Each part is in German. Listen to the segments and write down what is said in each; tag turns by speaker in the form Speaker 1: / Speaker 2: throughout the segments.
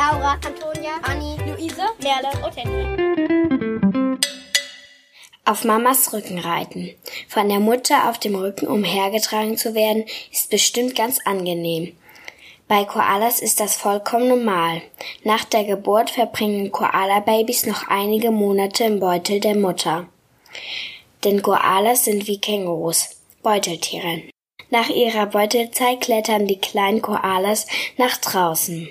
Speaker 1: Laura, Antonia, Anni, Luise, Merle und Henry.
Speaker 2: Auf Mamas Rücken reiten. Von der Mutter auf dem Rücken umhergetragen zu werden, ist bestimmt ganz angenehm. Bei Koalas ist das vollkommen normal. Nach der Geburt verbringen Koala-Babys noch einige Monate im Beutel der Mutter. Denn Koalas sind wie Kängurus, Beuteltiere. Nach ihrer Beutelzeit klettern die kleinen Koalas nach draußen.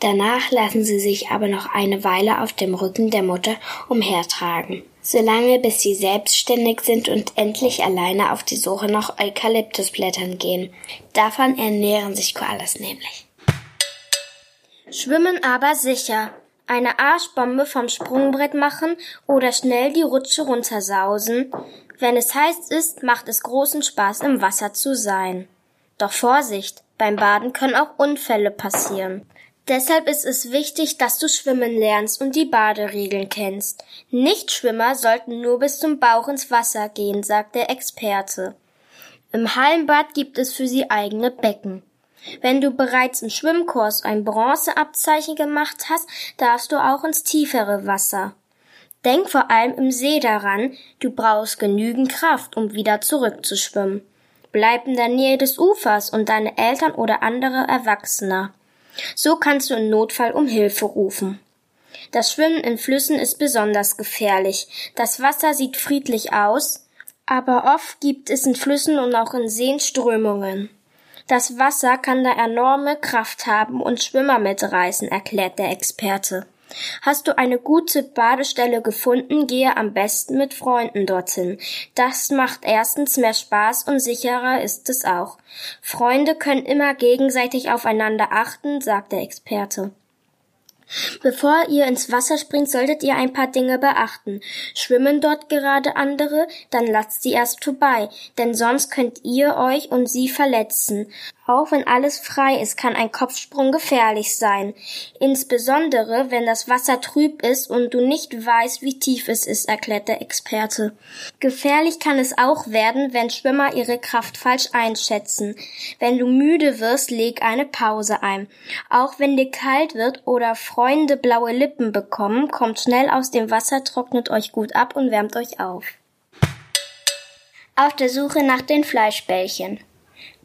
Speaker 2: Danach lassen sie sich aber noch eine Weile auf dem Rücken der Mutter umhertragen. Solange bis sie selbstständig sind und endlich alleine auf die Suche nach Eukalyptusblättern gehen. Davon ernähren sich Koalas nämlich.
Speaker 3: Schwimmen aber sicher. Eine Arschbombe vom Sprungbrett machen oder schnell die Rutsche runtersausen. Wenn es heiß ist, macht es großen Spaß, im Wasser zu sein. Doch Vorsicht, beim Baden können auch Unfälle passieren. Deshalb ist es wichtig, dass du schwimmen lernst und die Baderegeln kennst. Nichtschwimmer sollten nur bis zum Bauch ins Wasser gehen, sagt der Experte. Im Hallenbad gibt es für sie eigene Becken. Wenn du bereits im Schwimmkurs ein Bronzeabzeichen gemacht hast, darfst du auch ins tiefere Wasser. Denk vor allem im See daran, du brauchst genügend Kraft, um wieder zurückzuschwimmen. Bleib in der Nähe des Ufers und deine Eltern oder andere Erwachsene. So kannst du im Notfall um Hilfe rufen. Das Schwimmen in Flüssen ist besonders gefährlich. Das Wasser sieht friedlich aus, aber oft gibt es in Flüssen und auch in Seen Strömungen. Das Wasser kann da enorme Kraft haben und Schwimmer mitreißen, erklärt der Experte. Hast du eine gute Badestelle gefunden, gehe am besten mit Freunden dorthin. Das macht erstens mehr Spaß und sicherer ist es auch. Freunde können immer gegenseitig aufeinander achten, sagt der Experte. Bevor ihr ins Wasser springt, solltet ihr ein paar Dinge beachten. Schwimmen dort gerade andere, dann lasst sie erst vorbei, denn sonst könnt ihr euch und sie verletzen. Auch wenn alles frei ist, kann ein Kopfsprung gefährlich sein. Insbesondere, wenn das Wasser trüb ist und du nicht weißt, wie tief es ist, erklärt der Experte. Gefährlich kann es auch werden, wenn Schwimmer ihre Kraft falsch einschätzen. Wenn du müde wirst, leg eine Pause ein. Auch wenn dir kalt wird oder Freunde blaue Lippen bekommen, kommt schnell aus dem Wasser, trocknet euch gut ab und wärmt euch auf.
Speaker 2: Auf der Suche nach den Fleischbällchen.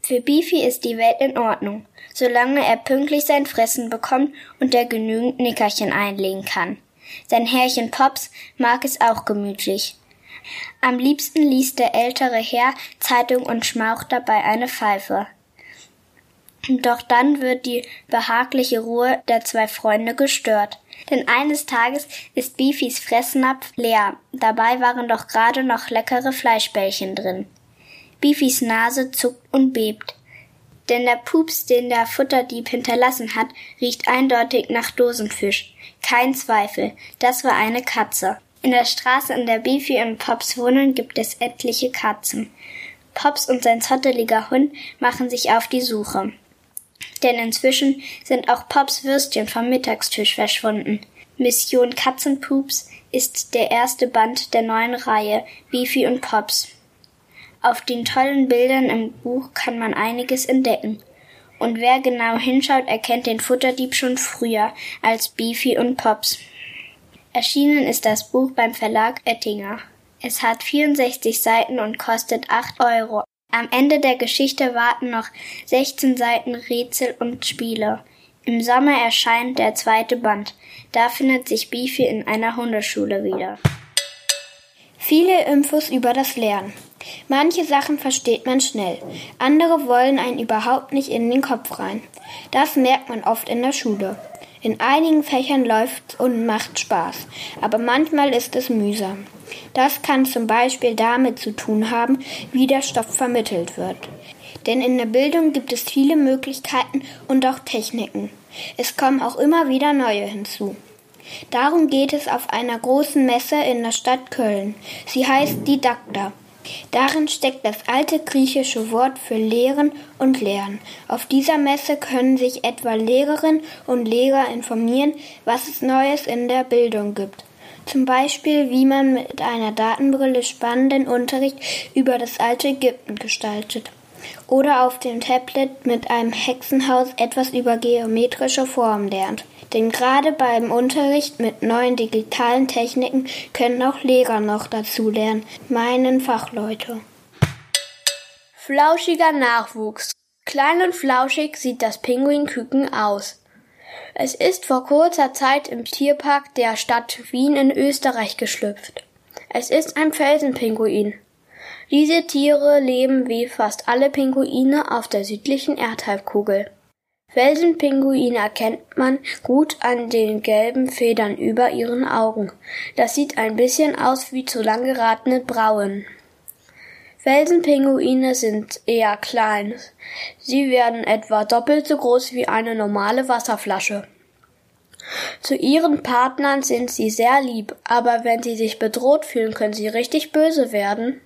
Speaker 2: Für Beefy ist die Welt in Ordnung, solange er pünktlich sein Fressen bekommt und er genügend Nickerchen einlegen kann. Sein Herrchen Pops mag es auch gemütlich. Am liebsten liest der ältere Herr Zeitung und schmaucht dabei eine Pfeife. Doch dann wird die behagliche Ruhe der zwei Freunde gestört. Denn eines Tages ist Beefys Fressnapf leer. Dabei waren doch gerade noch leckere Fleischbällchen drin. Beefys Nase zuckt und bebt. Denn der Pups, den der Futterdieb hinterlassen hat, riecht eindeutig nach Dosenfisch. Kein Zweifel, das war eine Katze. In der Straße, in der Beefy und Pops wohnen, gibt es etliche Katzen. Pops und sein zotteliger Hund machen sich auf die Suche. Denn inzwischen sind auch Pops Würstchen vom Mittagstisch verschwunden. Mission Katzenpups ist der erste Band der neuen Reihe Beefy und Pops. Auf den tollen Bildern im Buch kann man einiges entdecken. Und wer genau hinschaut, erkennt den Futterdieb schon früher als Beefy und Pops. Erschienen ist das Buch beim Verlag Oettinger. Es hat 64 Seiten und kostet 8 Euro. Am Ende der Geschichte warten noch 16 Seiten Rätsel und Spiele. Im Sommer erscheint der zweite Band. Da findet sich Beefy in einer Hundeschule wieder.
Speaker 4: Viele Infos über das Lernen. Manche Sachen versteht man schnell, andere wollen einen überhaupt nicht in den Kopf rein. Das merkt man oft in der Schule. In einigen Fächern läuft und macht Spaß, aber manchmal ist es mühsam. Das kann zum Beispiel damit zu tun haben, wie der Stoff vermittelt wird. Denn in der Bildung gibt es viele Möglichkeiten und auch Techniken. Es kommen auch immer wieder neue hinzu. Darum geht es auf einer großen Messe in der Stadt Köln. Sie heißt Didakta. Darin steckt das alte griechische Wort für Lehren und Lernen. Auf dieser Messe können sich etwa Lehrerinnen und Lehrer informieren, was es Neues in der Bildung gibt. Zum Beispiel, wie man mit einer Datenbrille spannenden Unterricht über das alte Ägypten gestaltet. Oder auf dem Tablet mit einem Hexenhaus etwas über geometrische Formen lernt. Denn gerade beim Unterricht mit neuen digitalen Techniken können auch Lehrer noch dazu lernen, meinen Fachleute.
Speaker 3: Flauschiger Nachwuchs. Klein und flauschig sieht das Pinguinküken aus. Es ist vor kurzer Zeit im Tierpark der Stadt Wien in Österreich geschlüpft. Es ist ein Felsenpinguin. Diese Tiere leben wie fast alle Pinguine auf der südlichen Erdhalbkugel. Felsenpinguine erkennt man gut an den gelben Federn über ihren Augen. Das sieht ein bisschen aus wie zu lang geratene Brauen. Felsenpinguine sind eher klein. Sie werden etwa doppelt so groß wie eine normale Wasserflasche. Zu ihren Partnern sind sie sehr lieb, aber wenn sie sich bedroht fühlen, können sie richtig böse werden.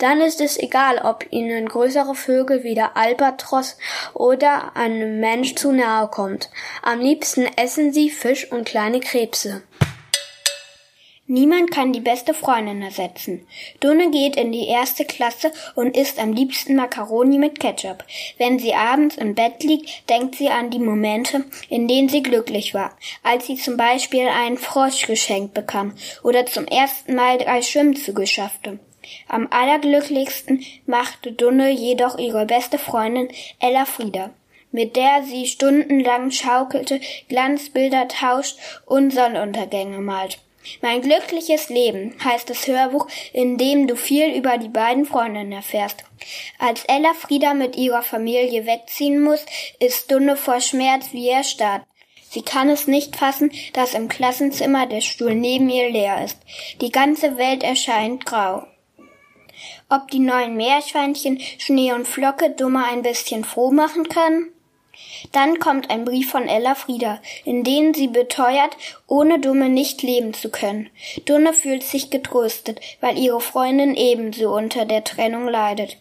Speaker 3: Dann ist es egal, ob ihnen größere Vögel wie der Albatros oder ein Mensch zu nahe kommt. Am liebsten essen sie Fisch und kleine Krebse.
Speaker 4: Niemand kann die beste Freundin ersetzen. Dunne geht in die erste Klasse und isst am liebsten Macaroni mit Ketchup. Wenn sie abends im Bett liegt, denkt sie an die Momente, in denen sie glücklich war, als sie zum Beispiel einen Frosch geschenkt bekam oder zum ersten Mal drei Schwimmzüge schaffte. Am allerglücklichsten machte Dunne jedoch ihre beste Freundin Ella Frieda mit der sie stundenlang schaukelte, Glanzbilder tauscht und Sonnenuntergänge malt. Mein glückliches Leben heißt das Hörbuch, in dem du viel über die beiden Freundinnen erfährst. Als Ella Frieda mit ihrer Familie wegziehen muss, ist Dunne vor Schmerz wie erstarrt. Sie kann es nicht fassen, dass im Klassenzimmer der Stuhl neben ihr leer ist. Die ganze Welt erscheint grau. Ob die neuen Meerschweinchen Schnee und Flocke Dumme ein bisschen froh machen können? Dann kommt ein Brief von Ella Frieda, in dem sie beteuert, ohne Dumme nicht leben zu können. Dunne fühlt sich getröstet, weil ihre Freundin ebenso unter der Trennung leidet.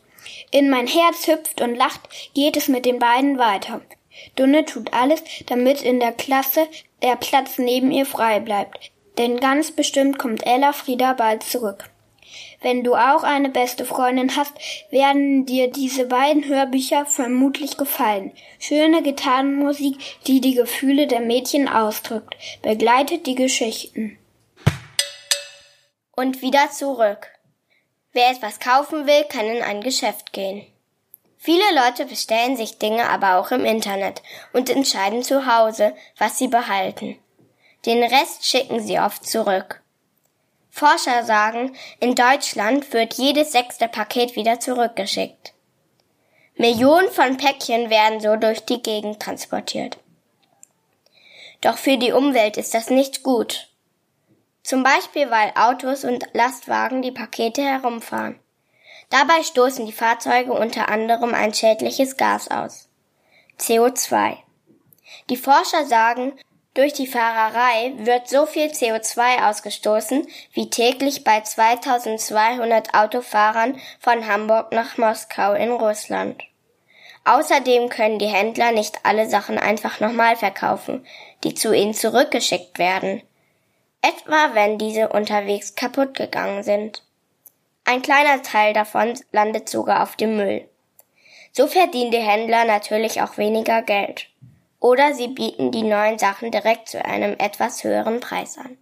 Speaker 4: In mein Herz hüpft und lacht, geht es mit den beiden weiter. Dunne tut alles, damit in der Klasse der Platz neben ihr frei bleibt. Denn ganz bestimmt kommt Ella Frieda bald zurück. Wenn du auch eine beste Freundin hast, werden dir diese beiden Hörbücher vermutlich gefallen. Schöne Gitarrenmusik, die die Gefühle der Mädchen ausdrückt, begleitet die Geschichten.
Speaker 2: Und wieder zurück. Wer etwas kaufen will, kann in ein Geschäft gehen. Viele Leute bestellen sich Dinge aber auch im Internet und entscheiden zu Hause, was sie behalten. Den Rest schicken sie oft zurück. Forscher sagen, in Deutschland wird jedes sechste Paket wieder zurückgeschickt. Millionen von Päckchen werden so durch die Gegend transportiert. Doch für die Umwelt ist das nicht gut. Zum Beispiel, weil Autos und Lastwagen die Pakete herumfahren. Dabei stoßen die Fahrzeuge unter anderem ein schädliches Gas aus. CO2. Die Forscher sagen, durch die Fahrerei wird so viel CO2 ausgestoßen wie täglich bei 2200 Autofahrern von Hamburg nach Moskau in Russland. Außerdem können die Händler nicht alle Sachen einfach nochmal verkaufen, die zu ihnen zurückgeschickt werden. Etwa wenn diese unterwegs kaputt gegangen sind. Ein kleiner Teil davon landet sogar auf dem Müll. So verdienen die Händler natürlich auch weniger Geld. Oder sie bieten die neuen Sachen direkt zu einem etwas höheren Preis an.